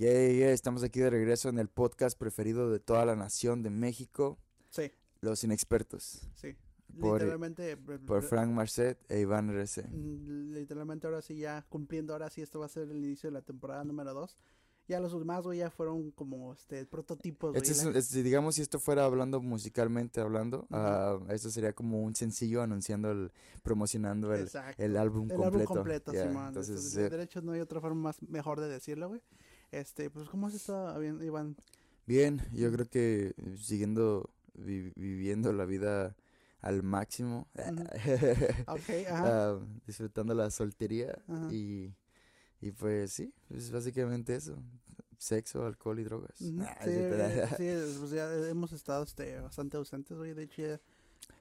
Yeah, yeah, estamos aquí de regreso en el podcast preferido de toda la nación de México, Sí, Los Inexpertos, sí. Por- literalmente. eh, por Frank Marcet e Iván RC. mm, Literalmente ahora sí ya cumpliendo, ahora sí esto va a ser el inicio de la temporada número 2. Ya los demás, güey, ya fueron como este prototipos. Este es, digamos, si esto fuera hablando musicalmente hablando, Ujú. ah, esto sería como un sencillo anunciando, el, promocionando el, el álbum El completo. álbum completo, Yeah, Simón. Entonces, Entonces, eh, de derecho no hay otra forma más mejor de decirlo, güey. Este, pues, ¿cómo has estado, Iván? bien, yo creo que siguiendo vi- viviendo la vida al máximo, ajá. ah, disfrutando la soltería y, y pues sí, es básicamente eso, sexo, alcohol y drogas. Nah, Sí, sí, es- pues ya hemos estado este, bastante ausentes, güey. De hecho, ya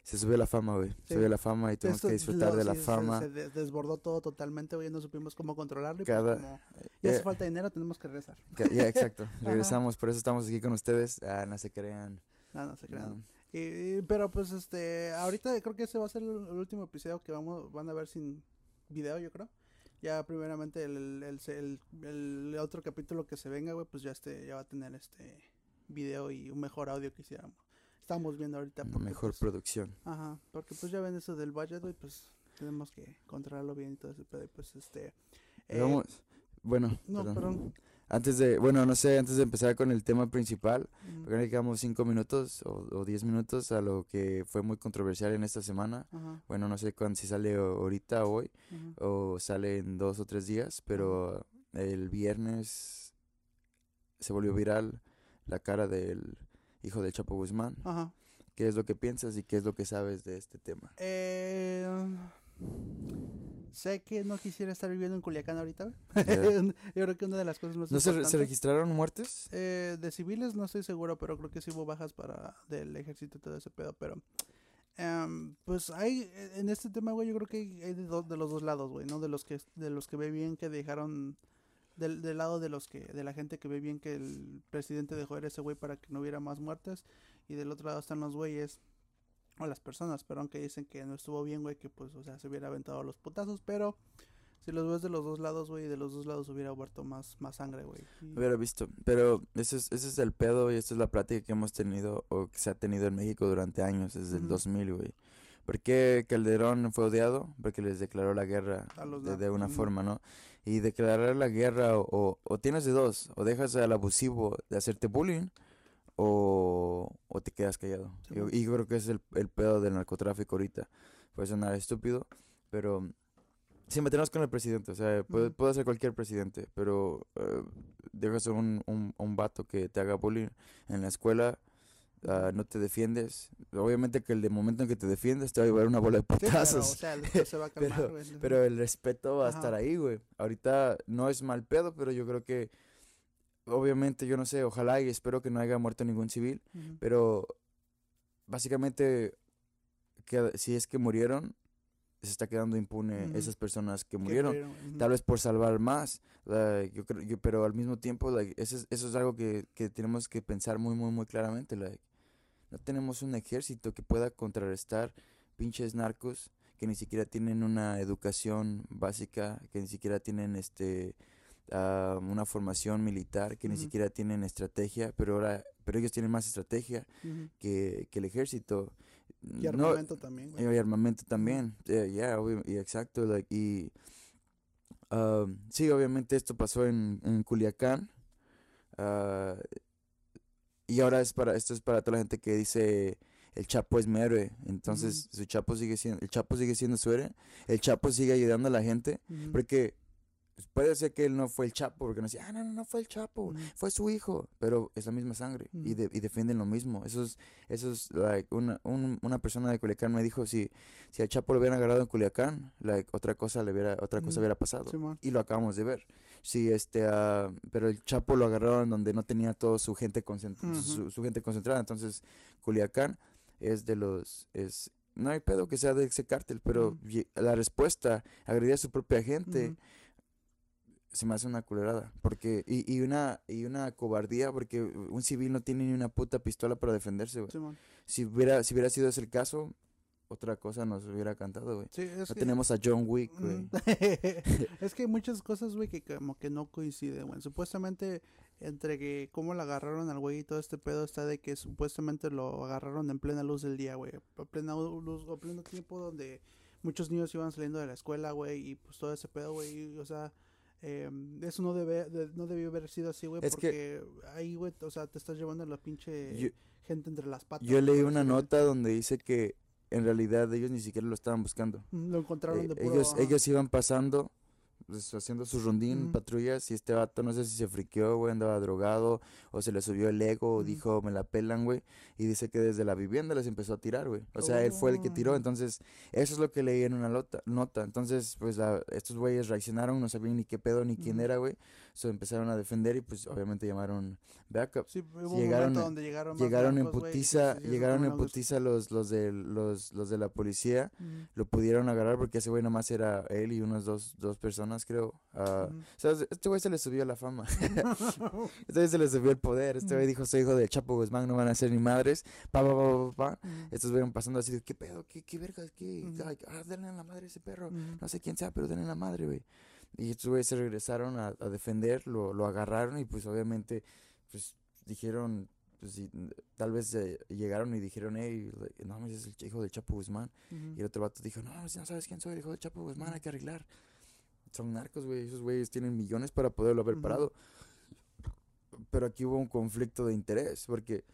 Se subió la fama, güey, Sí. subió la fama y tenemos esto que disfrutar lo- de la sí, se- fama. Se, de- desbordó todo totalmente, güey. No supimos cómo controlarlo. Y pues Cada- como ya hace eh, falta dinero, tenemos que regresar. Ya, exacto, regresamos, por eso estamos aquí con ustedes, ah, no se crean. No, no se crean. no. Y- pero pues este, ahorita creo que ese va a ser el, el último episodio que vamos, van a ver sin video, yo creo. Ya primeramente el, el- el otro capítulo que se venga, güey, pues ya este, ya va a tener este video y un mejor audio que hiciéramos. Estamos viendo ahorita. Porque, mejor pues, producción. Ajá, porque pues ya ven eso del budget, güey, pues tenemos que controlarlo bien y todo ese pedo, y pues este... eh, Vamos, bueno, no, perdón. perdón. Antes de, bueno, no sé, antes de empezar con el tema principal, Ujú, porque dedicamos cinco minutos o, o diez minutos a lo que fue muy controversial en esta semana. Ajá, Bueno, no sé cuándo, si sale ahorita o hoy, ujú. o sale en dos o tres días, pero el viernes se volvió viral la cara del hijo del Chapo Guzmán. Ajá. ¿Qué es lo que piensas y qué es lo que sabes de este tema? Eh, sé que no quisiera estar viviendo en Culiacán ahorita. Ya. Yo creo que una de las cosas más ¿No se, se registraron muertes? eh, de civiles no estoy seguro, pero creo que sí hubo bajas para del ejército y todo ese pedo. Pero em, pues hay en este tema, güey, yo creo que hay de, de los dos lados, güey, ¿no? De los que de los que ve bien que dejaron del, del lado de los que de la gente que ve bien que el presidente dejó a ese güey para que no hubiera más muertes y del otro lado están los güeyes o las personas, pero aunque dicen que no estuvo bien, güey, que pues, o sea, se hubiera aventado los putazos, pero si los ves de los dos lados, güey, de los dos lados hubiera huerto más, más sangre, güey. Y- Hubiera visto, pero ese es, ese es el pedo y esta es la plática que hemos tenido o que se ha tenido en México durante años, desde el Ujú. 2000, güey. ¿Por qué Calderón fue odiado? Porque les declaró la guerra A de, de una forma, ¿no? Y declarar la guerra o, o, tienes de dos, o dejas al abusivo de hacerte bullying o, o te quedas callado. Sí, y, mo. y creo que es el, el pedo del narcotráfico ahorita. Puede sonar estúpido, pero sin meternos con el presidente, o sea, puede, puede ser cualquier presidente, pero eh, dejas a un, un, un vato que te haga bullying en la escuela, ah, no te defiendes. Obviamente que el de momento en que te defiendes te va a llevar una bola de Sí, pero, o putazos. sea, después se va a calmar, Pero- güey. Pero el respeto va a estar ahí, güey. Ahorita no es mal pedo, pero yo creo que, obviamente, yo no sé, ojalá y espero que no haya muerto ningún civil, pero básicamente, que, si es que murieron, se está quedando impune esas personas que Que murieron. Tal vez por salvar más, like, yo creo, yo- pero al mismo tiempo, like, eso, es, eso es algo que, que tenemos que pensar muy, muy, muy claramente. Like, no tenemos un ejército que pueda contrarrestar pinches narcos que ni siquiera tienen una educación básica, que ni siquiera tienen este ah, una formación militar, que ni siquiera tienen estrategia, pero ahora, pero ellos tienen más estrategia que, que el ejército. Y No- armamento también, güey. y armamento también, obvio- y exacto, like, y um, sí, obviamente esto pasó en, en Culiacán, ah, y ahora es para, esto es para toda la gente que dice el Chapo es mi héroe, entonces su Chapo sigue siendo, el Chapo sigue siendo su héroe, el Chapo sigue ayudando a la gente, porque puede ser que él no fue el Chapo, porque no decía, ah, no, no, no fue el Chapo, Ujú. fue su hijo, pero es la misma sangre y, Ujú. de- y defienden lo mismo. Eso es, eso es, like, una, un- una persona de Culiacán me dijo, si, si al Chapo lo hubieran agarrado en Culiacán, like, otra cosa le hubiera, otra cosa Ujú. hubiera pasado. Y lo acabamos de ver. Sí, este, ah, pero el Chapo lo agarraron donde no tenía toda su gente, Ujú. su, su gente concentrada. Entonces, Culiacán es de los, es, no hay pedo que sea de ese cártel, pero la respuesta, agredir a su propia gente. Se me hace una culerada. Porque, y, y una, y una cobardía, porque un civil no tiene ni una puta pistola para defenderse, güey. Si hubiera, si hubiera sido ese el caso, otra cosa nos hubiera cantado, güey. Sí, es No que... tenemos a John Wick, güey. Mm. es que hay muchas cosas, güey, que como que no coinciden, güey. Supuestamente, entre que cómo la agarraron al güey y todo este pedo está de que supuestamente lo agarraron en plena luz del día, güey. A plena luz, a pleno tiempo donde muchos niños iban saliendo de la escuela, güey, y pues todo ese pedo, güey. O sea, eh, eso no debe, de- no debió haber sido así, güey, Es que- porque ahí, güey, o sea, te estás llevando a la pinche Yo- gente entre las patas. Yo leí una nota donde dice que en realidad ellos ni siquiera lo estaban buscando. Lo encontraron Eh, de puro... ellos, ajá. ellos iban pasando, pues, haciendo su rondín, patrullas, y este vato no sé si se friqueó, güey, andaba drogado, o se le subió el ego, o dijo, me la pelan, güey, y dice que desde la vivienda les empezó a tirar, güey. O sea, él fue el que tiró, Oh. entonces, eso es lo que leí en una nota. Entonces, pues, la- estos güeyes reaccionaron, no sabían ni qué pedo ni quién era, güey. So, empezaron a defender y, pues, obviamente llamaron backup. Sí, hubo un llegaron- momento donde llegaron en putiza, llegaron en putiza los, los de, los, los de la policía lo pudieron agarrar porque ese güey nomás era él y unas dos, dos personas, creo. Ah, ujú. o sea, este güey se le subió la fama. este güey se le subió el poder. Este güey dijo, soy hijo del Chapo Guzmán, no van a ser ni madres. Pa, pa, pa, pa, pa. Estos fueron pasando así de, ¿qué pedo? ¿Qué, qué vergas? ¿Qué? Ah, denle a la madre a ese perro. No sé quién sea, pero denle a la madre, güey. Y estos güeyes se regresaron a, a defender, lo, lo agarraron y pues obviamente, pues dijeron... Pues, tal vez eh, llegaron y dijeron, hey, no, es el hijo del Chapo Guzmán. Y el otro vato dijo, no, si no sabes quién soy, el hijo de Chapo Guzmán, hay que arreglar. Son narcos, güey, esos güeyes tienen millones para poderlo haber parado. Pero aquí hubo un conflicto de interés, porque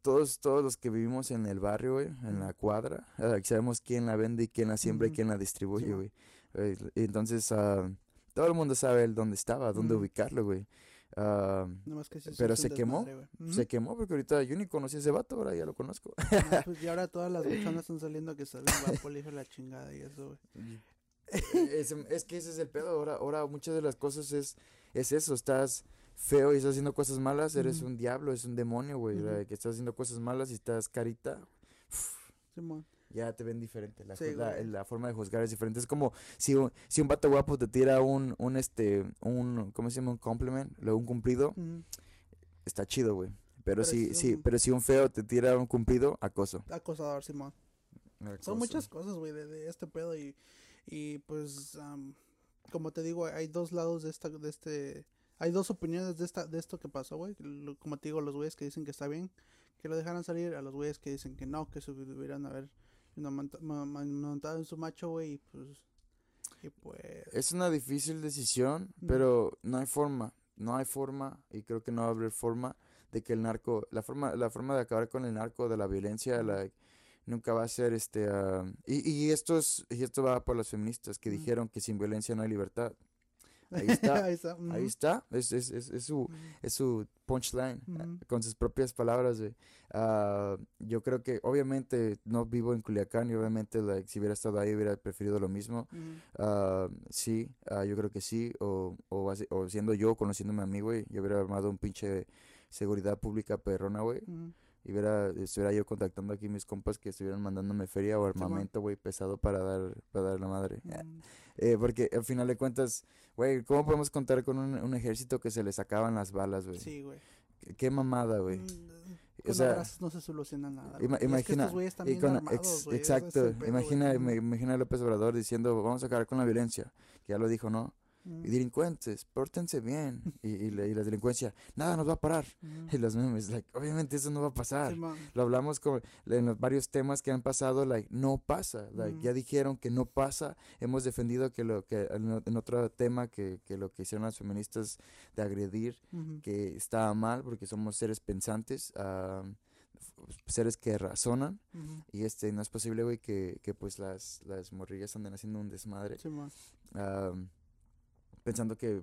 todos, todos los que vivimos en el barrio, güey, en la cuadra, eh, sabemos quién la vende y quién la siembra y quién la distribuye, Sí, güey. Eh, entonces, ah, todo el mundo sabe el dónde estaba, dónde Ujú. ubicarlo, güey. Ah, Nomás que sí pero se quemó. Ujú. Se quemó porque ahorita yo ni conocí a ese vato, ahora ya lo conozco. Ah, pues, y ahora todas las buchonas están saliendo que salen guapo, el hijo de la chingada y eso, güey. es, es que ese es el pedo. Ahora, ahora muchas de las cosas es, es eso. Estás feo y estás haciendo cosas malas, eres Ujú. un diablo, es un demonio, güey. La Que estás haciendo cosas malas y estás carita, Simón. Ya te ven diferente. La, Sí, la, la forma de juzgar es diferente. Es como si un, si un vato guapo te tira un, un este, un, ¿cómo se llama? Un compliment, luego un cumplido, está chido, güey. Pero, Pero si, sí, un- pero si un feo te tira un cumplido, acoso. Acosador, Simón. Acoso. Son muchas cosas, güey, de, de este pedo y, y pues, am, como te digo, hay dos lados de esta, de este, hay dos opiniones de esta, de esto que pasó, güey. Como te digo, los güeyes que dicen que está bien que lo dejaran salir, a los güeyes que dicen que no, que se hubieran haber montado en su macho, güey, y pues, y pues, Es una difícil decisión, pero no hay forma, no hay forma y creo que no va a haber forma de que el narco, la forma, la forma de acabar con el narco, de la violencia, la, nunca va a ser este, ah, y, y esto es, y esto va por las feministas que dijeron que sin violencia no hay libertad. Ahí está, ahí está, Ahí ujú, está, es, es, es, es su, es su punchline, Ujú. con sus propias palabras. Ah, yo creo que obviamente no vivo en Culiacán y obviamente like, si hubiera estado ahí hubiera preferido lo mismo. Ah, sí, ah, yo creo que sí. O, o, así- o siendo yo, conociéndome a mí, güey, yo hubiera armado un pinche seguridad pública perrona, güey. Ujú. Y hubiera, estuviera yo contactando aquí mis compas que estuvieran mandándome feria o armamento, güey, pesado para dar, para dar la madre. Mm, Eh, porque al final de cuentas, güey, ¿cómo podemos contar con un, un ejército que se les sacaban las balas, güey? Sí, güey. Qué- Qué mamada, güey. Mm, O Con sea, abrazos no se soluciona nada. ima- güey. Y es que imagina- estos güeyes con- armados, ex- es exacto, pedo, imagina, imagina a López Obrador diciendo, vamos a acabar con la violencia, que ya lo dijo, ¿no? Y delincuentes, pórtense bien. Y, y, la, y la delincuencia, nada nos va a parar. Ujú. Y los memes, like, obviamente eso no va a pasar. Simón. Lo hablamos con, en los varios temas que han pasado, like, no pasa. Like, Ujú. ya dijeron que no pasa. Hemos defendido que lo que en, otro tema que, que lo que hicieron las feministas de agredir, Ujú. que estaba mal porque somos seres pensantes, f- seres que razonan. Y este, no es posible, güey, que, que pues las, las morrillas anden haciendo un desmadre. Ah, pensando que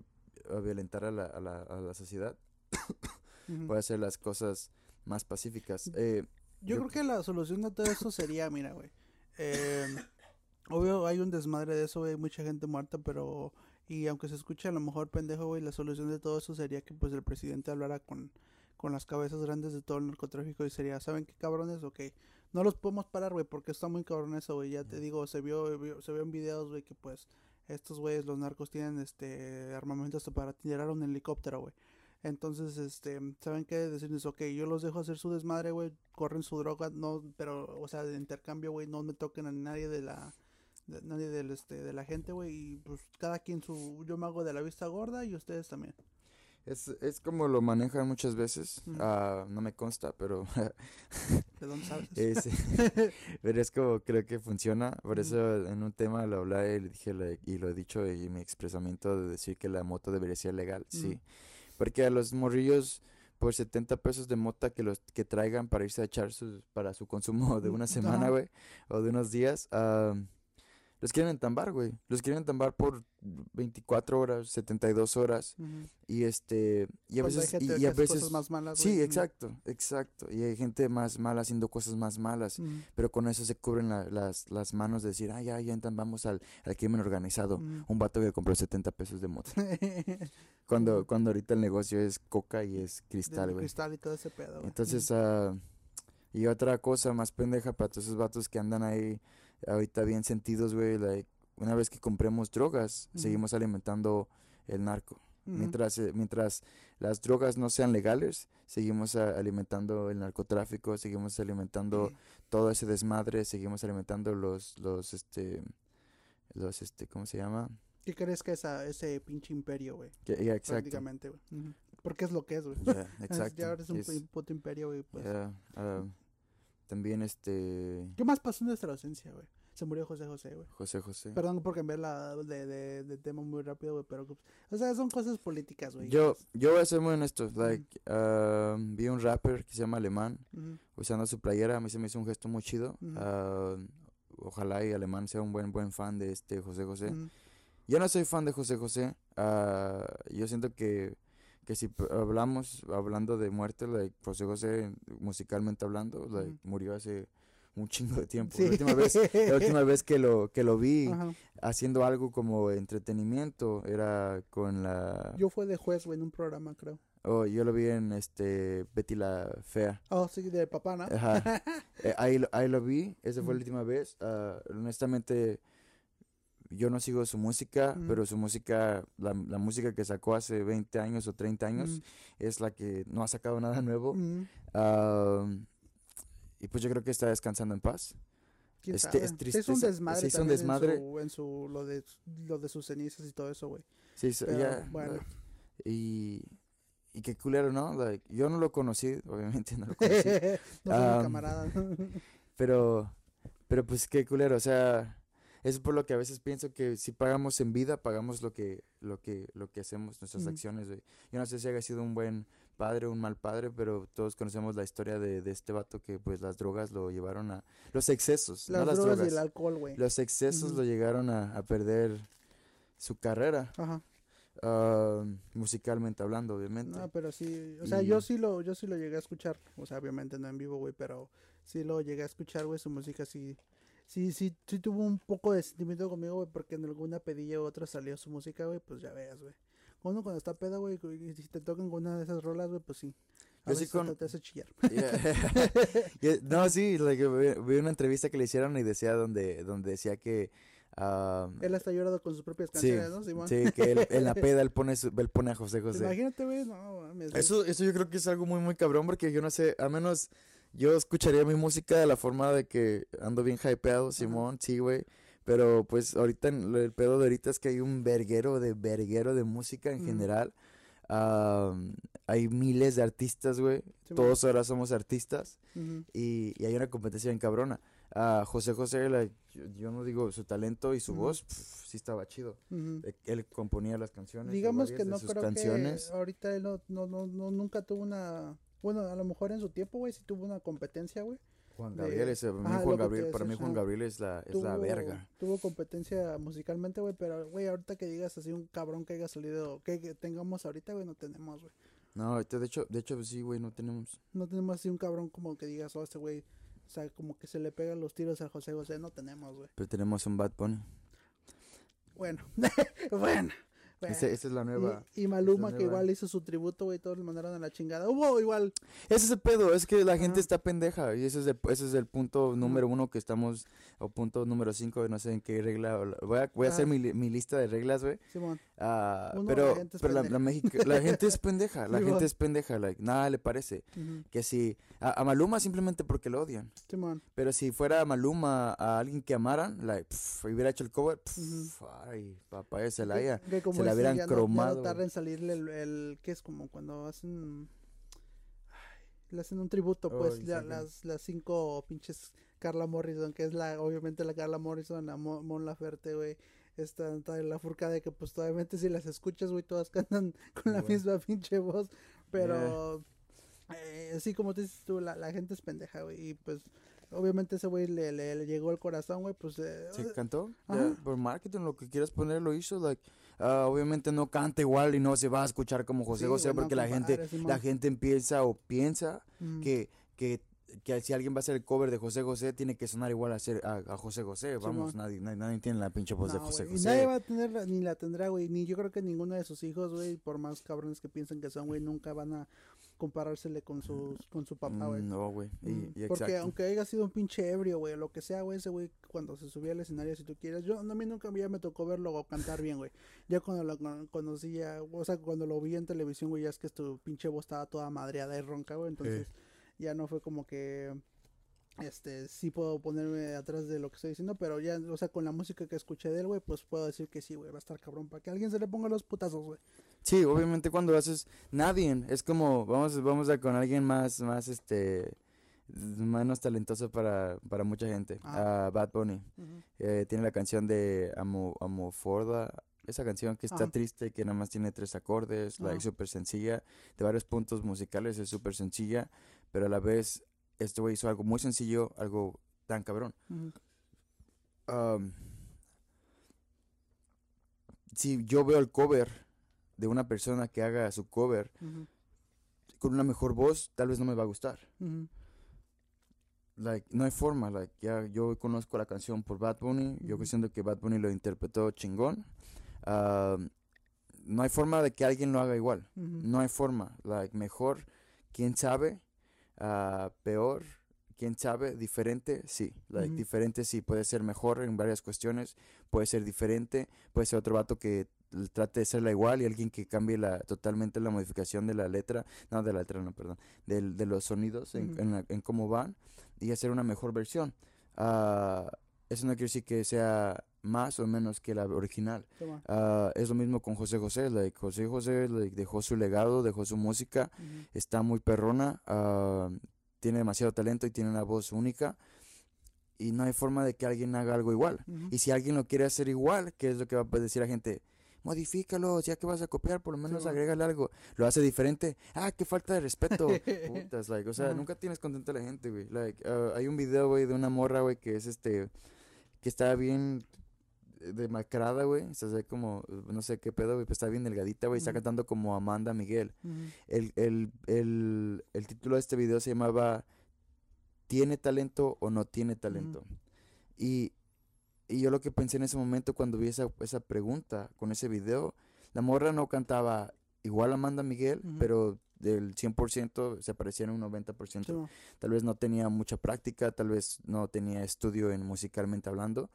ah, violentar a la, a la, a la sociedad puede hacer las cosas más pacíficas. Eh, Yo yo- creo que la solución de todo eso sería, mira, güey. eh, obvio, hay un desmadre de eso, güey. Hay mucha gente muerta, pero. Y aunque se escuche a lo mejor pendejo, güey, la solución de todo eso sería que, pues, el presidente hablara con, con las cabezas grandes de todo el narcotráfico y sería, ¿saben qué cabrones? Ok. No los podemos parar, güey, porque está muy cabrón eso, güey. Ya te digo, se vio, vio- se vio en videos, güey, que pues estos güeyes, los narcos, tienen este armamento hasta para tirar un helicóptero, güey. Entonces, este, ¿saben qué? Decirles, ok, yo los dejo hacer su desmadre, güey, corren su droga, no, pero, o sea, de intercambio, güey, no me toquen a nadie de la, nadie del, este, de la gente, güey, y pues cada quien su, yo me hago de la vista gorda y ustedes también. Es, es como lo manejan muchas veces. Uh no me consta, pero. ¿De dónde sabes? es, pero es como creo que funciona. Por eso en un tema lo hablé y, dije, y lo he dicho y mi expresamiento de decir que la moto debería ser legal. Sí. Porque a los morrillos por 70 pesos de mota que los que traigan para irse a echar sus, para su consumo de una semana, güey, o de unos días, uh, los quieren entambar, güey. Los quieren entambar por 24 horas, 72 horas. Y este. Y a veces. y, a veces más malas, sí, exacto, exacto. Y hay gente más mala haciendo cosas más malas. Pero con eso se cubren las, las manos de decir, ah, ya, ya entambamos al, al crimen organizado. Un vato que compró 70 pesos de moto. cuando, cuando ahorita el negocio es coca y es cristal, güey. Cristal y todo ese pedo, Entonces, uh, y otra cosa más pendeja para todos esos vatos que andan ahí ahorita bien sentidos, güey, una vez que compremos drogas, seguimos alimentando el narco. Mientras, eh, mientras las drogas no sean legales, seguimos alimentando el narcotráfico, seguimos alimentando todo ese desmadre, seguimos alimentando los, los, este, los, este, ¿cómo se llama? ¿Qué crees que es ese pinche imperio, güey? exacto. Prácticamente, güey. Porque es lo que es, güey. exacto. ya ahora es un puto imperio, güey, pues. Ah, también este... ¿Qué más pasó en nuestra ausencia, güey? Se murió José José, güey. José José. Perdón por cambiar la de, de, de tema muy rápido, güey, pero... O sea, son cosas políticas, güey. Yo, yo voy a ser muy honesto. Like, um, vi un rapper que se llama Alemán usando su playera. A mí se me hizo un gesto muy chido. Uh, ojalá y Alemán sea un buen, buen fan de este José José. Yo no soy fan de José José. Uh, yo siento que que si hablamos, hablando de muerte, like, José José, musicalmente hablando, like, murió hace un chingo de tiempo. La, última vez, la última vez que lo, que lo vi haciendo algo como entretenimiento era con la... Yo fue de juez, en un programa, creo. Oh, yo lo vi en este Betty la Fea. Oh, sí, de papá, ¿no? Ajá. Eh, ahí, ahí lo vi, esa fue la última vez. Uh, honestamente, yo no sigo su música, pero su música, la, la, música que sacó hace 20 años o 30 años, es la que no ha sacado nada nuevo. y pues yo creo que está descansando en paz. Este, es triste. Es un desmadre. Es un desmadre. En, su, lo, de, lo de sus cenizas y todo eso, güey. Sí, ya. Bueno. y, y qué culero, ¿no? yo no lo conocí, obviamente no lo conocí. no um, camarada. pero, pero pues qué culero, o sea es por lo que a veces pienso que si pagamos en vida, pagamos lo que, lo que, lo que hacemos, nuestras acciones, Yo no sé si haya sido un buen padre o un mal padre, pero todos conocemos la historia de, de, este vato que pues las drogas lo llevaron a... Los excesos, las no drogas, las drogas. y el alcohol, güey. Los excesos lo llegaron a, a, perder su carrera. Ajá. Ah, musicalmente hablando, obviamente. No, pero sí, o sea, yo sí lo yo sí lo llegué a escuchar, o sea, obviamente no en vivo, güey, pero sí lo llegué a escuchar, güey, su música sí sí, sí, sí tuvo un poco de sentimiento conmigo, güey, porque en alguna pedilla u otra salió su música, güey, pues ya veas, güey. Uno cuando está peda, güey, y si te tocan con una de esas rolas, güey, pues sí. A veces te hace chillar. no, sí, vi una entrevista que le hicieron y decía donde, donde decía que... él hasta llorado con sus propias canciones, ¿no, Simón? Sí, que él, en la peda él pone, él pone a José José. Imagínate, güey, no, Eso, eso yo creo que es algo muy, muy cabrón porque yo no sé, a menos yo escucharía mi música de la forma de que ando bien hypeado, Simón, sí, güey. Pero pues ahorita el pedo de ahorita es que hay un verguero de verguero de música en general. hay miles de artistas, güey. Todos ahora somos artistas. y, y, hay una competencia en cabrona. Uh, José José, yo, no digo su talento y su voz, sí estaba chido. Eh, él componía las canciones. Digamos que no creo canciones. que ahorita él no, no, no, nunca tuvo una bueno, a lo mejor en su tiempo, güey, sí tuvo una competencia, güey. Juan Gabriel, es, para, mí, Juan Gabriel para mí Juan Gabriel es la, es la verga. Tuvo competencia musicalmente, güey, pero, güey, ahorita que digas así un cabrón que haya salido, que, tengamos ahorita, güey, no tenemos, güey. No, de hecho, de hecho sí, güey, no tenemos. No tenemos así un cabrón como que digas, oh, este güey, o sea, como que se le pegan los tiros a José José, no tenemos, güey. Pero tenemos un Bad Bunny. Bueno, bueno. Esa, esa es la nueva. Y, y Maluma, esa que nueva. igual hizo su tributo, güey, todos le mandaron a la chingada. Hubo igual. Ese es el pedo, es que la gente está pendeja y ese es el, ese es el punto número uno que estamos, o punto número cinco, no sé en qué regla, voy a, voy a hacer Ajá. mi, mi lista de reglas, güey. Simón. Ah, Uno, pero la gente es pero la, la Mexica- la gente es pendeja, la Simón. gente es pendeja, like, nada le parece. Ujú, Que si a, a Maluma simplemente porque lo odian, Simón. pero si fuera Maluma a alguien que amaran, like, pff, hubiera hecho el cover, pff, Ujú. ay, papá, se la haya. Que- como la hubieran ya no- ya cromado, No, tarda güey. en salirle el, el. ¿Qué es como cuando hacen. ay, le hacen un tributo, pues, ya sí, sí. las, las cinco pinches Carla Morrison, que es la, obviamente la Carla Morrison, la Mo- Mon Laferte, güey. Esta, la furca de que, pues, obviamente si las escuchas, güey, todas cantan con la misma pinche voz. Pero, eh, así como te dices tú, la, la gente es pendeja, güey. Y pues, obviamente ese güey le, le, le llegó al corazón, güey, pues. eh, Se cantó, ya, por marketing, lo que quieras poner lo hizo, like, ah, obviamente no canta igual y no se va a escuchar como José Sí, José porque la gente, la gente empieza o piensa mm, que, que, que si alguien va a hacer el cover de José José tiene que sonar igual a, hacer, a, a José José, vamos, nadie, nadie, nadie tiene la pinche voz de José güey, y José. nadie va a tener, la- ni la tendrá, güey. Ni yo creo que ninguno de sus hijos, güey, por más cabrones que piensen que son, güey, nunca van a comparársele con sus con su papá, güey. Mm, no, güey, Mm, Porque exacto. aunque haya sido un pinche ebrio, güey, lo que sea, güey, ese güey cuando se subía al escenario, si tú quieres, yo a mí nunca ya me tocó verlo o cantar bien, güey. Ya cuando lo con- conocí, ya, o sea, cuando lo vi en televisión, güey, ya es que tu pinche voz estaba toda madreada y ronca, güey, entonces ya no fue como que este sí puedo ponerme atrás de lo que estoy diciendo, pero ya, o sea, con la música que escuché de él, güey, pues puedo decir que sí, güey, va a estar cabrón para que alguien se le ponga los putazos, güey. Sí, obviamente cuando haces nadie, es como vamos vamos a con alguien más más este menos talentoso para, para mucha gente. Ah. Bad Bunny. Eh, tiene la canción de Amo, Amoforda, esa canción que está Ajá. triste, que nada más tiene tres acordes, like Ajá. súper sencilla, de varios puntos musicales, es súper sencilla, pero a la vez este güey hizo algo muy sencillo, algo tan cabrón. Um, si yo veo el cover de una persona que haga su cover con una mejor voz, tal vez no me va a gustar. Like, no hay forma, like, ya yo conozco la canción por Bad Bunny, yo siento que Bad Bunny lo interpretó chingón. No hay forma de que alguien lo haga igual. No hay forma. Like, mejor, quién sabe. Ah, peor, quién sabe. Diferente, sí. Like, diferente, sí. Puede ser mejor en varias cuestiones. Puede ser diferente. Puede ser otro vato que trate de serla igual y alguien que cambie la, totalmente la modificación de la letra. No, de la letra, no, perdón. del- de los sonidos en, en la- en cómo van y hacer una mejor versión. Ah, eso no quiere decir que sea más o menos que la original. Ah, es lo mismo con José José. Like, José José like, dejó su legado, dejó su música, está muy perrona, ah, tiene demasiado talento y tiene una voz única. Y no hay forma de que alguien haga algo igual. Y si alguien lo quiere hacer igual, ¿qué es lo que va a decir la gente? Modifícalo, ya que vas a copiar, por lo menos bueno. agrégale algo. Lo hace diferente. Ah, qué falta de respeto. Putas, like, o sea, nunca tienes contenta a la gente, güey. Like, ah, hay un video, güey, de una morra, güey, que es este, que está bien demacrada, güey. Está así como, no sé qué pedo, güey, pero está bien delgadita, güey. Está Ujú. cantando como Amanda Miguel. El, el, el, el título de este video se llamaba ¿Tiene talento o no tiene talento? y, y yo lo que pensé en ese momento cuando vi esa, esa pregunta con ese video, la morra no cantaba igual a Amanda Miguel, pero del 100% se parecía en un 90%. Toma. Tal vez no tenía mucha práctica, tal vez no tenía estudio en musicalmente hablando,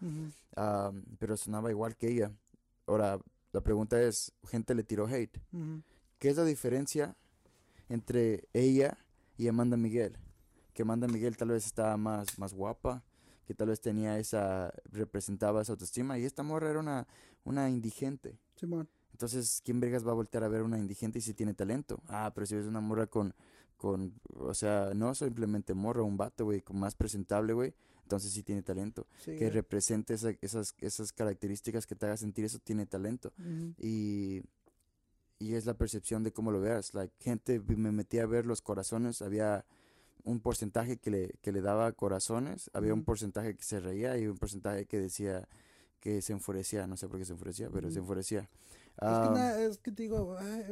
ah, pero sonaba igual que ella. Ahora, la pregunta es, gente le tiró hate. Ujú. ¿Qué es la diferencia entre ella y Amanda Miguel? Que Amanda Miguel tal vez estaba más, más guapa, que tal vez tenía esa, representaba esa autoestima, y esta morra era una, una indigente. Simón. Entonces, ¿quién vergas va a voltear a ver a una indigente y si tiene talento? Ah, pero si ves una morra con, con, o sea, no simplemente morra, un vato, güey, más presentable, güey, entonces sí tiene talento. Sí, Que represente esa- esas, esas características que te haga sentir eso, tiene talento y, y es la percepción de cómo lo veas. Like, gente, me metí a ver los corazones, había un porcentaje que le, que le daba corazones, había un porcentaje que se reía y un porcentaje que decía que se enfurecía, no sé por qué se enfurecía, pero se Ujú. Enfurecía. Es que, Ah, es que te digo, ay,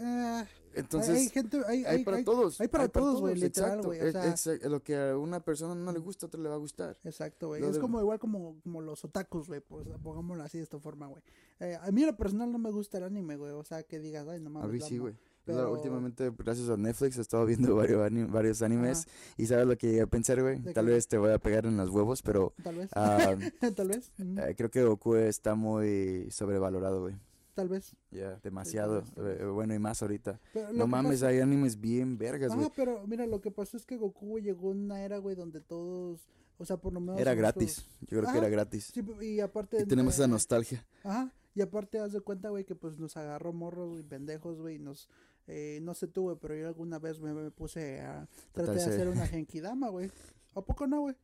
eh, Entonces, hay gente, hay, hay hay, para todos. hay para todos, güey, literal, exacto. güey, o Es- sea- es- lo que a una persona no le gusta, a otra le va a gustar. Exacto, güey. Es de- como igual como, como los otakus, güey. Pues pongámoslo así de esta forma, güey. Eh, a mí en lo personal no me gusta el anime, güey. O sea, que digas, ay, no A mames. mí lo sí, amo". güey. Pero- Últimamente, gracias a Netflix, he estado viendo varios, varios animes. Y sabes lo que llegué a pensar, güey. ¿De Tal qué? vez te voy a pegar en los huevos, pero Tal vez. ah, tal vez. mm, eh, creo que Goku está muy sobrevalorado, güey. Tal vez. Ya, demasiado. tal vez. eh, bueno, y más ahorita. No mames, pasa- hay animes bien vergas, güey. Ah, pero mira, lo que pasó es que Goku llegó en una era, güey, donde todos. O sea, por lo menos. Era gratis. Yo creo que era gratis. Sí, y aparte. Y tenemos esa eh, nostalgia. Ajá. Y aparte, haz de cuenta, güey, que pues nos agarró morros y pendejos, güey. y Nos. Eh, no sé tú, güey, pero yo alguna vez me, me puse a. Traté de hacer una genkidama, güey. ¿A poco no, güey?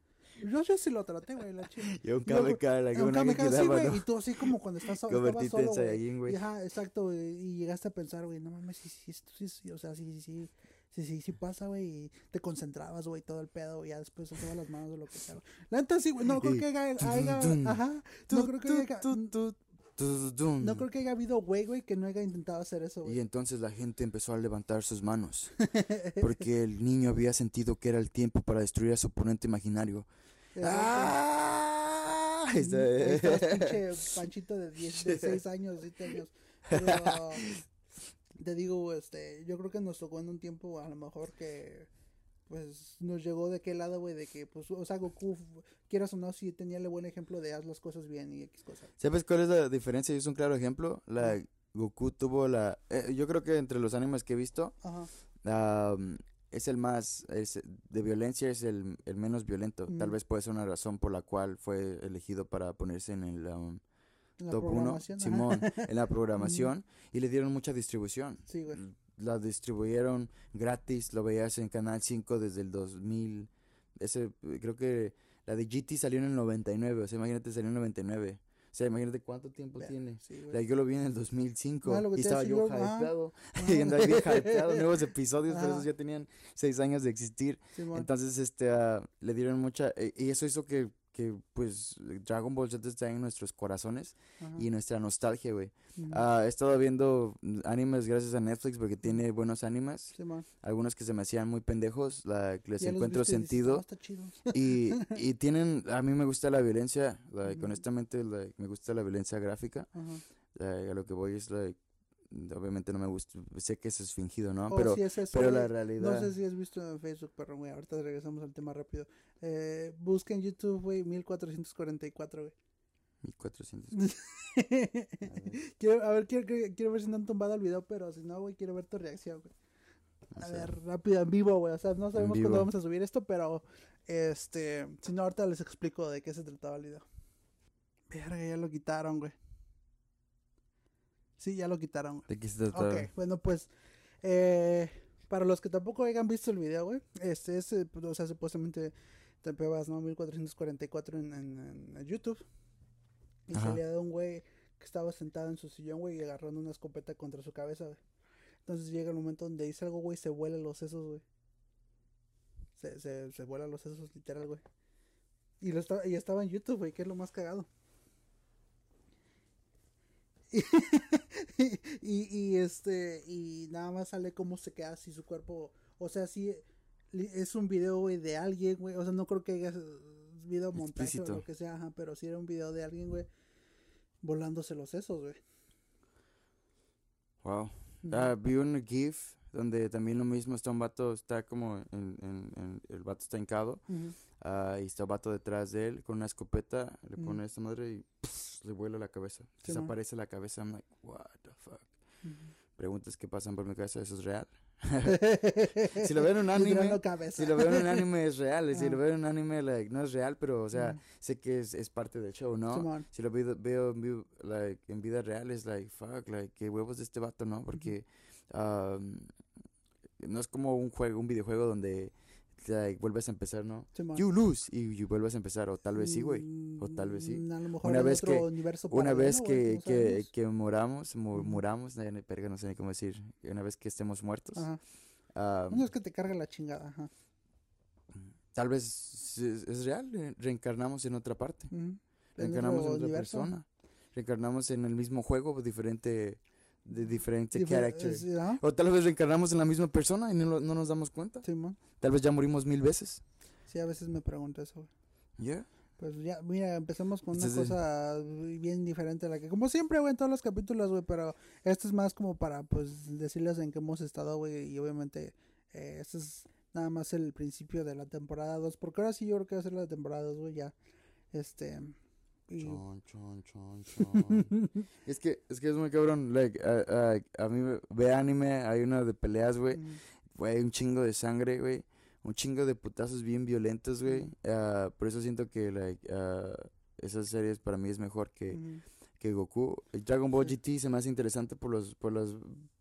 Yo, yo sí lo traté, güey, la chile. Y un luego- Kame la que quedaba, güey, ¿no? y tú así como cuando estás so- Convertirte en solo, güey. Güey. Y, Ajá, exacto, güey, y llegaste a pensar, güey, no mames, sí, sí, esto sí, sí, o sea, sí, sí, sí, sí, sí, sí pasa, güey, y te concentrabas, güey, todo el pedo, y ya después soltabas las manos o lo que sea. güey. La neta sí, güey, no creo Y- que haya, ajá, no creo que haya, no creo que haya habido, güey, güey, que no haya intentado hacer eso, Y güey. entonces la gente empezó a levantar sus manos, porque el niño había sentido que era el tiempo para destruir a su oponente imaginario. ¡Ah! Ahí Este- estás, pinche panchito de 10, de 6 años, 7 años. Pero, te digo, este, yo creo que nos tocó en un tiempo a lo mejor que, pues, nos llegó de qué lado, güey, de que, pues, o sea, Goku, quieras o no, sí tenía el buen ejemplo de haz las cosas bien y X cosas. ¿Sabes cuál es la diferencia? Y es un claro ejemplo. La Goku tuvo la... eh, yo creo que entre los animes que he visto, Ajá, es el más... Es, de violencia es el, el menos violento. Tal Mm. vez puede ser una razón por la cual fue elegido para ponerse en el... um, top 1, programación. ajá. Simón, en la programación y le dieron mucha distribución. Sí, güey. La distribuyeron gratis, lo veías en Canal 5 desde el 2000. Ese, creo que la de GT salió en el 99, o sea, imagínate, salió en el 99. Sea, imagínate cuánto tiempo tiene. Sí, yo lo vi en el 2005 Ah, lo que y estaba yo ajá. hypeado. Y andaba bien hypeado, nuevos episodios, pero esos ya tenían seis años de existir. Entonces, este, ah, le dieron mucha, eh, y eso hizo que, que, pues, Dragon Ball Z está en nuestros corazones Ajá. y nuestra nostalgia, güey. Ah, he estado viendo animes gracias a Netflix porque tiene buenos animes. Simón. Algunos que se me hacían muy pendejos, la, les Ya encuentro viste y dices, sentido. "Ah, está chido". Y, y tienen, a mí me gusta la violencia, like, honestamente, like, me gusta la violencia gráfica. Like, a lo que voy es, like, obviamente no me gusta, sé que eso es fingido, ¿no? Oh, pero sí es eso, pero la No realidad... sé si has visto en Facebook, pero güey, ahorita regresamos al tema rápido. Eh, busca en YouTube, güey, 1444, güey. 1400. quiero, a ver, quiero, quiero, ver si no han tumbado el video, pero si no, güey, quiero ver tu reacción, güey. o A sea, ver, rápido, en vivo, güey. O sea, no sabemos cuándo vamos a subir esto, pero este, si no, ahorita les explico de qué se trataba el video. Verga, ya lo quitaron, güey. Sí, ya lo quitaron, güey. ¿De qué se trata? Ok, bueno, pues, eh, para los que tampoco hayan visto el video, güey, este es, eh, pues, o sea, supuestamente te pegas, ¿no? 1444 en, en, en YouTube. Y Ajá. salía de un güey que estaba sentado en su sillón, güey, y agarrando una escopeta contra su cabeza, güey. Entonces llega el momento donde dice algo, güey, se vuelan los sesos, güey. Se, se, se vuelan los sesos, literal, güey. Y, lo estaba, y estaba en YouTube, güey, que es lo más cagado. Y, y, y, este, y nada más sale cómo se queda así su cuerpo. O sea, sí, es un video, güey, de alguien, güey. O sea, no creo que haya video montaje o lo que sea, ajá, pero sí era un video de alguien, güey, volándose los sesos, güey. Wow. Ah, vi un GIF donde también lo mismo está un vato, está como en, en- en- el vato está hincado ah, y está un vato detrás de él con una escopeta, le Ujú. pone esta madre y pss, le vuela la cabeza. Sí, man. Desaparece la cabeza. I'm like, what the fuck. Preguntas que pasan por mi cabeza, ¿eso es real? si lo ven en un anime, si lo veo en un anime es real, si Ah. lo veo en un anime like, no es real, pero o sea, Ujú. sé que es, es parte del show, ¿no? Si lo veo, veo like, en vida real es like fuck like qué huevos de este vato no porque um, no es como un juego un videojuego donde like, vuelves a empezar no you lose y, y vuelves a empezar o tal vez sí güey o tal vez sí. Mm, A lo mejor Una vez que- universo una vez que, que, que moramos mu- muramos no, no, sé ni cómo decir una vez que estemos muertos Ajá. um, No es que te cargue la chingada, ajá. tal vez es, es real eh, reencarnamos en otra parte reencarnamos en otra universo. persona reencarnamos en el mismo juego diferente de diferente Difer- carácter. ajá, O tal vez reencarnamos en la misma persona y no, lo- no nos damos cuenta. Tal vez ya morimos mil veces. Sí, a veces me pregunto eso. Yeah. Pues ya, mira, empezamos con una cosa bien diferente a la que, como siempre, güey, en todos los capítulos, güey, pero esto es más como para, pues, decirles en qué hemos estado, güey, y obviamente, eh, esto es nada más el principio de la temporada 2, porque ahora sí yo creo que va a ser la temporada 2, güey, ya, este, y... Chon, chon, chon, chon. es que es que es muy cabrón. Like, a, a- a mí ve anime, hay una de peleas, güey. mm, Güey, un chingo de sangre, güey. Un chingo de putazos bien violentos, güey. Ah, por eso siento que like, ah, esas series para mí es mejor que, mm, que Goku. El Dragon Ball Sí. GT se me hace interesante por los por los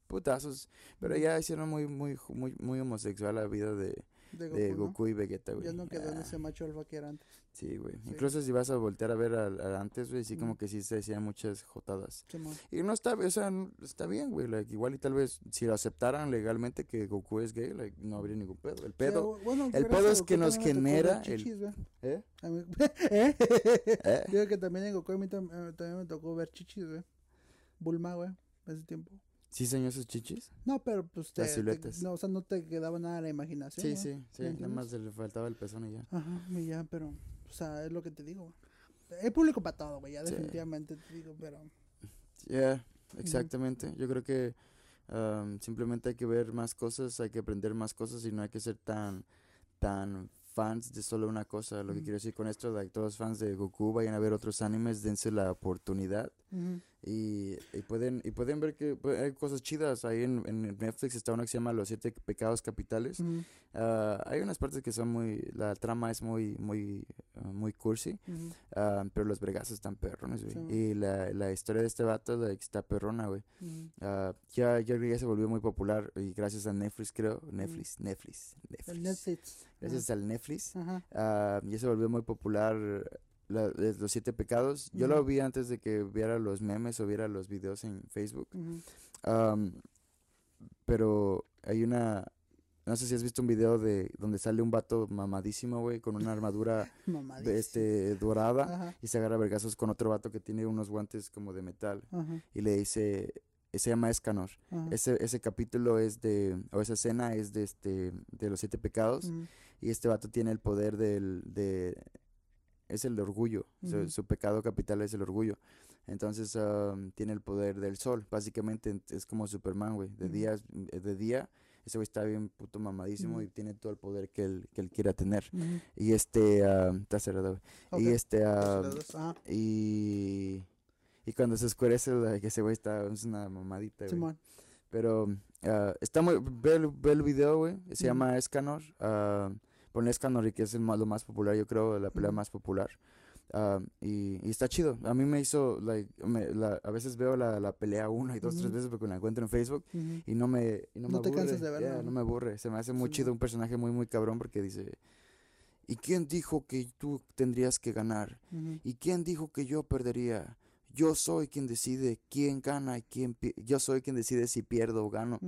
putazos, pero ya hicieron muy muy muy muy homosexual la vida de, de de Goku, y Vegeta, güey. Ya no quedó en Ah, ese macho alfa que era antes. Sí, güey. Sí. Incluso si vas a voltear a ver al, al antes, güey, sí como que sí se decían muchas jotadas. Simón. Y no está, o sea, está bien, güey. like, igual y tal vez si lo aceptaran legalmente que Goku es gay, like, no habría ningún pedo. El pedo, Sí, bueno, el pedo es que nos genera el- chichis. ¿eh? Mí- ¿Eh? ¿Eh? Digo que también en Goku a mí tam- eh, también me tocó ver chichis, güey. Bulma, güey, ese tiempo. ¿Sí enseñó sus chichis? No, pero pues te, Las te- siluetas. no, o sea, no te quedaba nada a la imaginación. Sí, sí, sí. ¿Me Nada más le faltaba el pezón y ya. Ajá, y ya, pero, o sea, es lo que te digo. Hay público para todo, güey, ya Sí. definitivamente te digo, pero... Yeah, exactamente. Yo creo que um, simplemente hay que ver más cosas, hay que aprender más cosas y no hay que ser tan, tan fans de solo una cosa. Lo que quiero decir con esto, like, todos los fans de Goku vayan a ver otros animes, dense la oportunidad y, y pueden y pueden ver que pues, hay cosas chidas. Ahí en, en Netflix está una que se llama Los Siete Pecados Capitales. Ah, hay unas partes que son muy, la trama es muy, muy, muy cursi. Ah, pero los bregazos están perrones, güey. Sí. Y la, la historia de este vato like, está perrona, güey. Ah, ya, ya, ya se volvió muy popular y gracias a Netflix, creo. Netflix, Netflix, Netflix. Netflix. Gracias al Netflix. Ah, ya se volvió muy popular la- los siete pecados. Yo lo vi antes de que viera los memes o viera los videos en Facebook. pero hay una... No sé si has visto un video de donde sale un vato mamadísimo, güey, con una armadura de este dorada Ajá, y se agarra vergazos con otro vato que tiene unos guantes como de metal ajá, y le dice se llama Escanor. ajá. Ese ese capítulo es de o esa escena es de este de los siete pecados Ujú, y este vato tiene el poder del de es el orgullo, su, pecado capital es el orgullo. Entonces am, tiene el poder del sol, básicamente ent- es como Superman, güey. De día de día ese güey está bien puto mamadísimo y tiene todo el poder que él que él quiera tener. Y este am, está cerrado. güey. Ok. Y este las dos, ajá, y, y cuando se oscurece, ese güey está, es una mamadita, güey. Pero ah, está muy, ve, el- ve el video, güey, se llama Escanor. ah, pon Escanor y que es el lo más popular, yo creo, la pelea más popular. Ah, y, y está chido. A mí me hizo, like, me- la- a veces veo la, la pelea una y dos, tres veces porque la encuentro en Facebook y no me, y no me te aburre. cansas de verla, yeah, ¿no? me aburre. Se me hace muy Sí, chido, un personaje muy, muy cabrón porque dice, ¿y quién dijo que tú tendrías que ganar? ¿Y quién dijo que yo perdería? Yo soy quien decide quién gana y quién yo soy quien decide si pierdo o gano.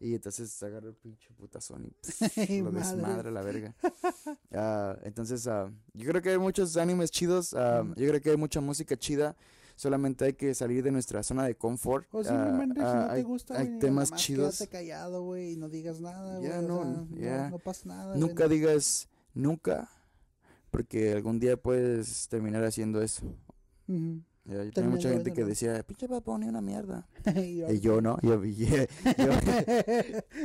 Y entonces agarra el pinche putazón y Ay, lo madre. desmadra la verga. Ah, entonces, ah, yo creo que hay muchos animes chidos, ah, Ujú. yo creo que hay mucha música chida. Solamente hay que salir de nuestra zona de confort. O simplemente si no te hay, gusta, hay nada temas más chidos. Quédate callado, güey, y no digas nada, güey. o no, sea, ya. no pasa nada. Nunca digas nunca, porque algún día puedes terminar haciendo eso. Ujú. Ya, yo tenía mucha gente que decía, pinche Bad Bunny una mierda. y, Y yo no, yo, vi- yo-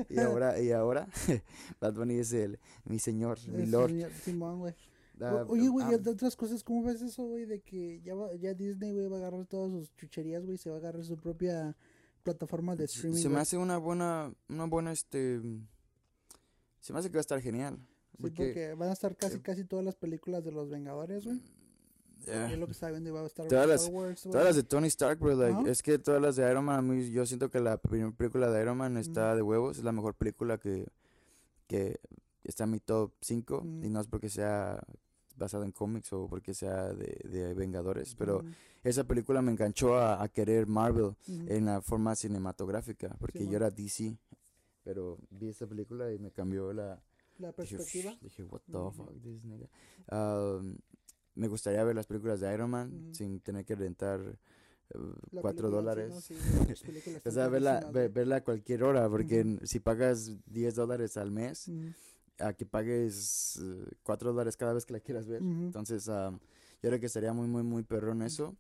y ahora, y ahora, Bad Bunny es el, mi señor, mi lord. señor Simón, güey. Ah, O- Oye, güey, ah, y de otras cosas, ¿cómo ves eso, güey? De que ya, va- ya Disney, güey, va a agarrar todas sus chucherías, güey, se va a agarrar su propia plataforma de streaming. se me hace una buena, una buena, este, se me hace que va a estar genial. Sí, Porque, porque van a estar casi, eh, casi todas las películas de los Vengadores, güey. Ya, Es lo que va a estar Todas las- Wars, todas las de Tony Stark, bro, like, es que todas las de Iron Man, a mí- yo siento que la primera película de Iron Man está de huevos, es la mejor película que, que está en mi top 5, y no es porque sea basado en cómics o porque sea de, de Vengadores, pero esa película me enganchó a, a querer Marvel en la forma cinematográfica, porque Sí, yo era DC, pero vi esa película y me cambió la La dije, perspectiva. "Sh", dije, what the fuck this nigga?" Um, me gustaría ver las películas de Iron Man sin tener que rentar La cuatro dólares. ¿no? Sí, O sea, verla, verla a cualquier hora, porque si pagas 10 dólares al mes, Ujú, a que pagues eh, 4 dólares cada vez que la quieras ver. Entonces, am, yo creo que sería muy, muy, muy perrón eso.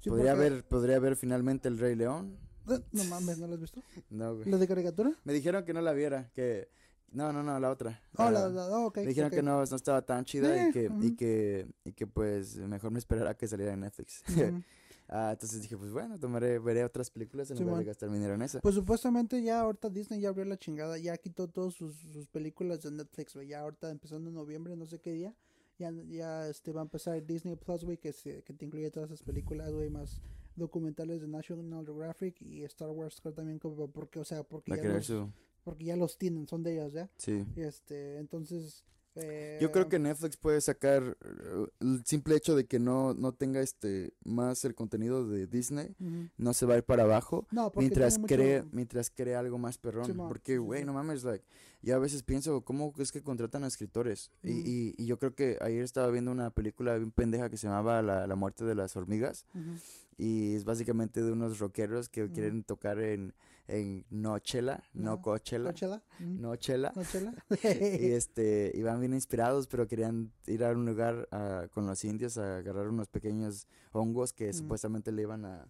Sí, podría, porque- haber, podría haber finalmente El Rey León. No mames, ¿no la has visto? No, güey. ¿La de caricatura? Me dijeron que no la viera, que... No, no, no, la otra. Oh, la, Ah, la, oh, me dijeron que no, no estaba tan chida Eh, y, que, y, que, y que pues mejor me esperara que saliera en Netflix. Ah, entonces dije, pues bueno, tomaré, veré otras películas en lugar Simón. de gastar dinero en esa. Pues supuestamente ya ahorita Disney ya abrió la chingada, ya quitó todas sus, sus películas de Netflix, güey. Ya ahorita empezando en noviembre, no sé qué día, ya, ya este va a empezar Disney Plus, güey, que, se- que te incluye todas esas películas, güey, más documentales de National Geographic y Star Wars creo también como porque, o sea, porque ya, los, su... porque ya los tienen, son de ellos, ¿ya? Sí. Este, entonces... Eh, Yo creo que Netflix puede sacar eh, el simple hecho de que no, no tenga este más el contenido de Disney, no se va a ir para abajo No, mientras mucho- cree mientras cree algo más perrón, porque sí, güey, sí. no mames, like yo a veces pienso cómo es que contratan a escritores y, y, y yo creo que ayer estaba viendo una película bien pendeja que se llamaba La, la muerte de las hormigas y es básicamente de unos rockeros que quieren tocar en en Nochela, no No, Coachella, ¿Coachella? Ujú. Nochela ¿Coachella? y este iban bien inspirados pero querían ir a un lugar ah, con los indios a agarrar unos pequeños hongos que Mm. supuestamente le iban a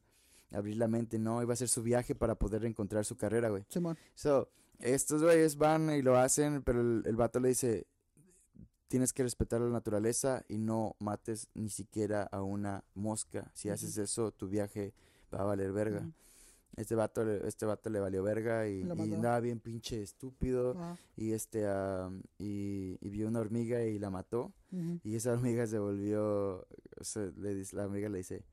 abrir la mente no iba a ser su viaje para poder encontrar su carrera güey Simón. so estos güeyes van y lo hacen pero el, el vato le dice tienes que respetar la naturaleza y no mates ni siquiera a una mosca si haces eso tu viaje va a valer verga. Este vato le- este vato le valió verga y, andaba bien pinche estúpido y este am, y, y vio una hormiga y la mató. Y esa hormiga se volvió o sea, le dice, la hormiga le dice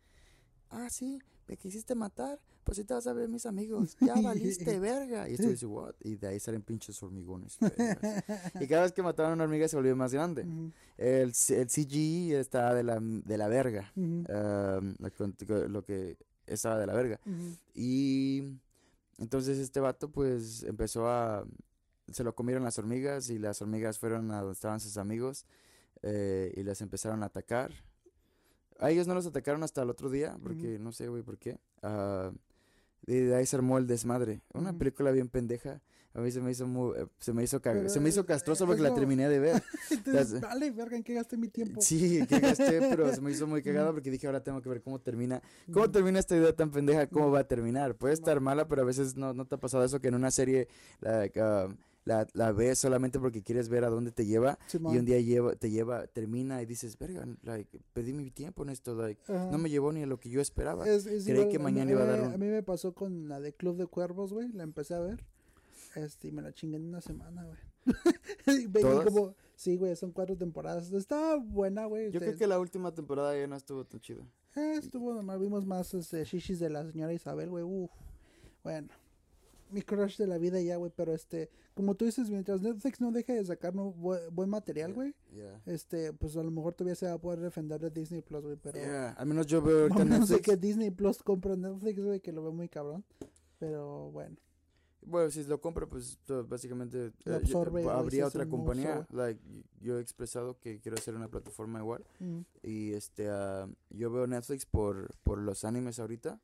ah sí me quisiste matar pues si te vas a ver mis amigos ya valiste verga y esto dice what y de ahí salen pinches hormigones vergas". y cada vez que mataban a una hormiga se volvió más grande. El, el CGI está de la de la verga. Lo que- lo que estaba de la verga y entonces este vato pues empezó a... Se lo comieron las hormigas y las hormigas fueron a donde estaban sus amigos eh, y les empezaron a atacar. A ellos no los atacaron hasta el otro día porque no sé, güey, por qué. Ah, y de ahí se armó el desmadre. Una película bien pendeja. A mí se me hizo muy, eh, se me hizo Pero se me hizo castroso es porque la terminé de ver. Entonces, vale, verga, ¿en qué gasté mi tiempo? Sí, que gasté, pero se me hizo muy cagado porque dije, ahora tengo que ver cómo termina. ¿Cómo termina esta idea tan pendeja? ¿Cómo va a terminar? Puede estar mala, pero a veces no, no te ha pasado eso que en una serie like, um, la, la ves solamente porque quieres ver a dónde te lleva y un día lleva, te lleva, termina y dices, verga, like, perdí mi tiempo en esto, like, no me llevó ni a lo que yo esperaba. Es- es Creí igual, que mí- mañana iba a dar un- A mí me pasó con la de Club de Cuervos, güey. La empecé a ver. Este, y me la chingué en una semana, güey. Como, sí, güey, son cuatro temporadas. Está buena, güey. Yo este, creo que la última temporada ya no estuvo tan chida. eh, estuvo normal. Vimos más este, shishis de la señora Isabel, güey. Uf. Bueno. Mi crush de la vida ya, güey. Pero este, como tú dices, mientras Netflix no deje de sacar nu- bu- buen material, güey. Yeah. Este, pues a lo mejor todavía se va a poder defender de Disney Plus, güey. Pero. Yeah, Al menos yo veo ahorita No sé Netflix. que Disney Plus compra Netflix, güey, que lo veo muy cabrón. Pero bueno. Bueno, si lo compro, pues básicamente eh, yo- habría otra compañía. Like, yo he expresado que quiero hacer una plataforma igual. Mm, Y este, ah, yo veo Netflix por, por los animes ahorita.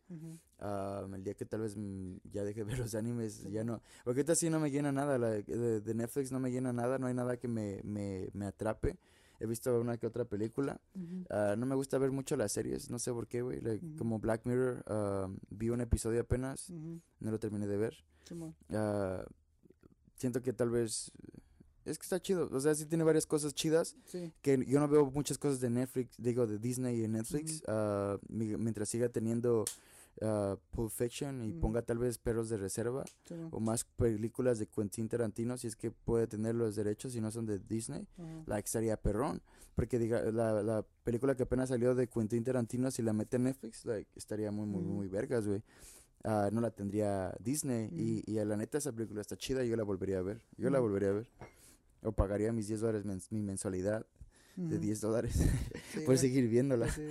Ah, el día que tal vez mm, ya deje de ver los animes, ya no. Porque ahorita sí no me llena nada. like, de, de Netflix no me llena nada. No hay nada que me, me, me atrape. He visto una que otra película. Ah, no me gusta ver mucho las series. No sé por qué, güey. like. Como Black Mirror. ah, vi un episodio apenas. No lo terminé de ver. Ah, siento que tal vez. Es que está chido. O sea, sí tiene varias cosas chidas Sí. que yo no veo muchas cosas de Netflix, digo, de Disney y Netflix, mi- mientras siga teniendo ah, Pulp Fiction y ponga tal vez Perros de Reserva o más películas de Quentin Tarantino, si es que puede tener los derechos y no son de Disney, like estaría perrón, porque diga, la, la película que apenas salió de Quentin Tarantino, si la mete en Netflix, like, estaría muy, muy, muy vergas, güey. Ah, no la tendría Disney y, y a la neta esa película está chida, yo la volvería a ver, yo la volvería a ver. O pagaría mis 10 dólares mens- mi mensualidad de Ujú. 10 dólares Sí, por seguir viéndola. Sí.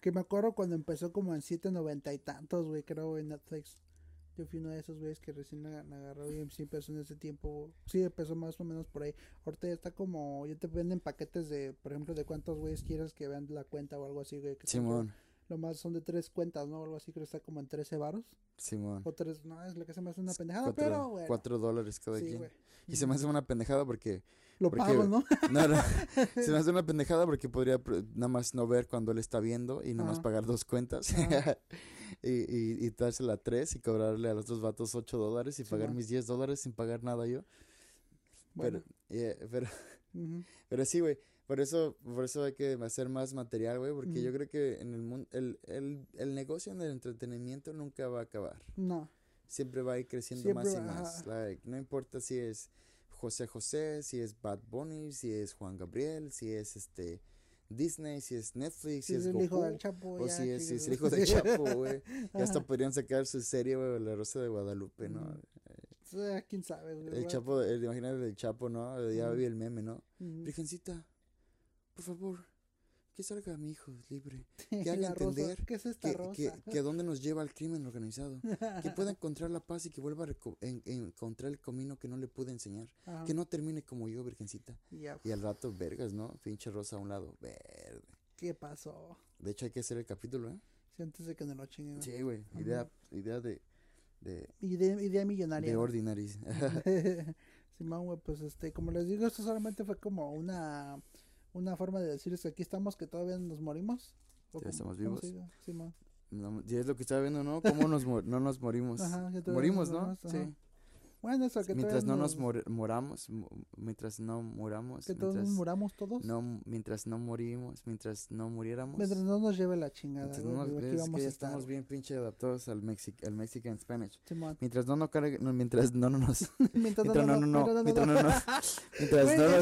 Que me acuerdo cuando empezó como en 7.90 y tantos, güey, creo, en Netflix. Yo fui uno de esos güeyes que recién agarró y sí empezó en ese tiempo. Sí, empezó más o menos por ahí. Ahorita ya está como, ya te venden paquetes de, por ejemplo, de cuántos güeyes quieras que vean la cuenta o algo así, güey. Simón. Lo más son de tres cuentas, ¿no? Algo así, creo que está como en 13 varos. Simón. O tres, no, es lo que se me hace una pendejada, cuatro, pero bueno. cuatro dólares cada sí, quien. güey. Y se me hace una pendejada porque... Lo porque- pago, ¿no? No, no, se me hace una pendejada porque podría nada más no ver cuando él está viendo y nada más pagar dos cuentas. Y, y, y dársela a tres y cobrarle a los otros vatos ocho dólares y Sí, pagar man. mis 10 dólares sin pagar nada yo. Bueno. Pero, yeah, pero, ujú. pero sí, güey. Por eso, por eso hay que hacer más material, güey, porque yo creo que en el mundo, el, el, el negocio del entretenimiento nunca va a acabar. No. Siempre va a ir creciendo Siempre más y más. Like, no importa si es José José, si es Bad Bunny, si es Juan Gabriel, si es este Disney, si es Netflix, Si si es es el Goku, hijo del Chapo, o ya, si es, si es el hijo del Chapo, güey. Ya hasta podrían sacar su serie, güey, La Rosa de Guadalupe, ¿no? Ujú. Sí, quién sabe, güey, El. Chapo, el, imagínate el Chapo, ¿no? Ya vi el meme, ¿no? Virgencita, por favor, que salga mi hijo libre. Que haga entender ¿Qué es Que, que, que a dónde nos lleva el crimen organizado. Que pueda encontrar la paz y que vuelva a en- encontrar el camino que no le pude enseñar. Ajá. Que no termine como yo, Virgencita. Ya, Y al rato, vergas, ¿no? Pinche rosa a un lado. Verde. ¿Qué pasó? De hecho, hay que hacer el capítulo, ¿eh? Sí, antes de que nos lo chinguen. Sí, güey. Idea, idea de, de, Idea, idea millonaria. de ordinaries. Simón, güey, pues este, como les digo, esto solamente fue como una, una forma de decirles que aquí estamos, que todavía no nos morimos. ¿O Ya estamos vivos. se dice? Simón. No, y es lo que estaba viendo, ¿no? ¿Cómo nos no nos morimos? Ajá, ya Morimos, ¿no? morimos, ajá. Bueno, eso que Mientras no nos mor- moramos, mo- mientras no moramos, Que todos mientras muramos todos. no, mientras no morimos, mientras no muriéramos. Mientras no nos lleve la chingada. mientras no- aquí es que ya estamos bien pinche adaptados al, Mexic al Mexican Spanish. Simón. Mientras no nos cargue, no, mientras no, no nos, Mientras no, no, no, mientras no, no, mientras no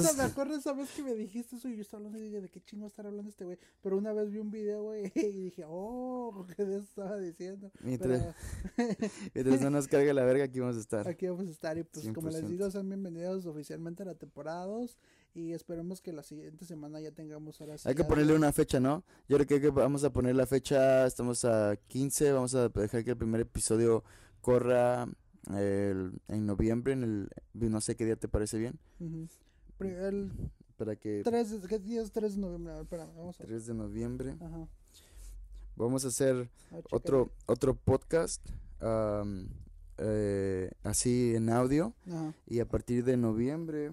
nos, me acuerdo esa vez que me dijiste eso y yo estaba hablando y dije, ¿de qué chingo estar hablando este güey? Pero una vez vi un video, güey, y dije, oh, ¿qué de eso estaba diciendo? mientras, mientras no nos cargue la verga, aquí vamos a estar. aquí vamos a estar y pues como les 100%. digo, sean bienvenidos oficialmente a la temporada 2 y esperemos que la siguiente semana ya tengamos ahora sí Hay que ponerle una fecha, ¿no? Yo creo que vamos a poner la fecha, estamos a 15, vamos a dejar que el primer episodio corra el- en noviembre, en el, no sé qué día te parece bien, El para que 3, ¿qué día es 3 de noviembre? A ver, espérame, vamos a 3 de noviembre Ajá. vamos a hacer a otro otro podcast eh, así en audio. Ajá. y a partir de noviembre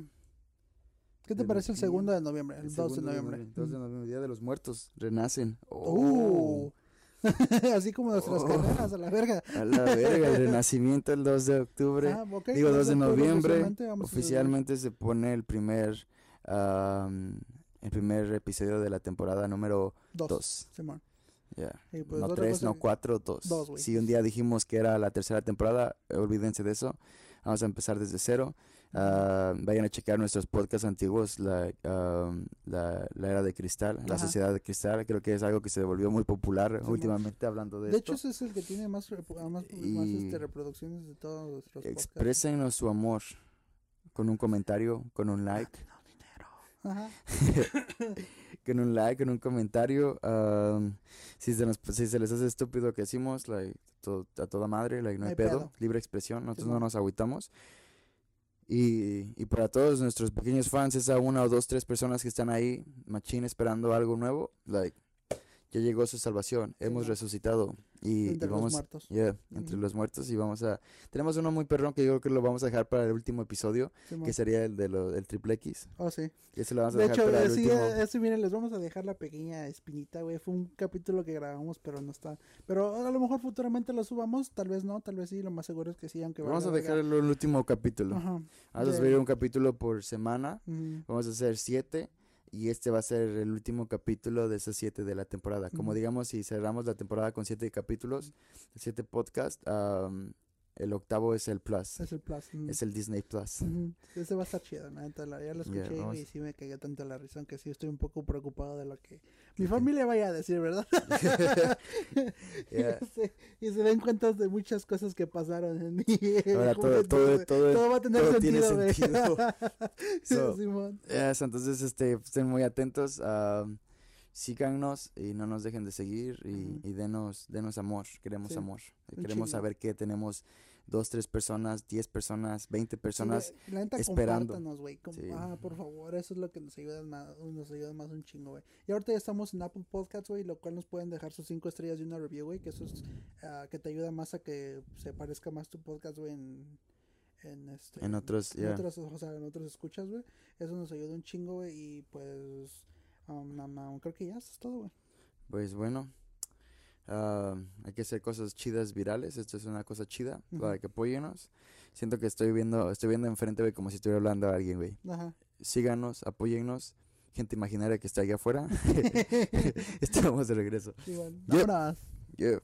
¿Qué te parece el segundo de noviembre? El, el 2 de noviembre. 2 de noviembre, Día de los Muertos, renacen. Uh. Oh, Así como nuestras Oh. carreras, a la verga. a la verga, el renacimiento el 2 de octubre. Ah, ok, Digo, 2 de noviembre, oficialmente, oficialmente se pone el primer am, el primer episodio de la temporada número Dos. 2. Simón. Y pues no otra 3, cosa no que- 4, 2. Dos. Si un día dijimos que era la tercera temporada, olvídense de eso. Vamos a empezar desde cero. Ah, vayan a checar nuestros podcasts antiguos, la, la, la era de cristal, la sociedad de cristal. Creo que es algo que se volvió muy popular últimamente hablando de, De esto. hecho, ese es el que tiene más, ah, más, este, reproducciones de todos nuestros podcasts. Exprésenos su amor con un comentario, con un like. Ajá. con un like, con un comentario. am, si, se nos, si se les hace estúpido que decimos, like, to- a toda madre, like, no hay pedo, libre expresión, nosotros no Simón. nos agüitamos. Y, y para todos nuestros pequeños fans, esa una o dos, tres personas que están ahí, machín, esperando algo nuevo, like, ya llegó su salvación, hemos resucitado y, y Entre los vamos, muertos. yeah, entre Ujú. los muertos y vamos a, tenemos uno muy perrón que yo creo que lo vamos a dejar para el último episodio, Simón. que sería el de lo, del triple X, Oh, sí. y ese lo vamos a De dejar hecho, para eh, el sí, último. eh, eso, miren, les vamos a dejar la pequeña espinita, güey. Fue un capítulo que grabamos, pero no está. Pero a lo mejor futuramente lo subamos, tal vez no, tal vez sí, lo más seguro es que sí, aunque Vamos a dejar el, el último capítulo. Ajá. Vamos a de- subir un capítulo por semana. Ujú. Vamos a hacer siete. Y este va a ser el último capítulo de esos siete de la temporada. Como digamos, si cerramos la temporada con siete capítulos, siete podcasts, am, el octavo es el Plus. Es el plus. Es el Disney Plus. Ese va a estar chido, neta, la- ya lo escuché vamos. y sí me cagué tanto la risa, aunque sí estoy un poco preocupado de lo que mi familia vaya a decir, ¿verdad? Yeah. Sí, y se den cuenta de muchas cosas que pasaron en mi Ahora todo, juventud, todo, güey. todo, Todo va a tener todo tiene sentido, sentido. So. Yes, entonces este, estén muy atentos. am, síganos y no nos dejen de seguir y, denos, denos amor. Queremos Sí, amor. un Queremos saber qué tenemos dos, tres personas, diez personas, veinte personas Sí, la neta, esperando. güey. Sí. Ah, por favor, eso es lo que nos ayuda más, nos ayuda más un chingo, güey. Y ahorita ya estamos en Apple Podcasts, güey, lo cual nos pueden dejar sus cinco estrellas y una review, güey, que eso es ah, que te ayuda más a que se parezca más tu podcast, güey, en, en este en otros, en ya. otras, o sea, en otros escuchas, güey. Eso nos ayuda un chingo, güey, y pues um, na- creo que ya eso es todo, güey. Pues bueno, ah, hay que hacer cosas chidas virales. Esto es una cosa chida para que apóyenos. Siento que estoy viendo, estoy viendo enfrente, güey, como si estuviera hablando a alguien, güey. Ajá. Síganos, apóyennos. Gente imaginaria que está allá afuera. Estamos de regreso. Igual. Yeah.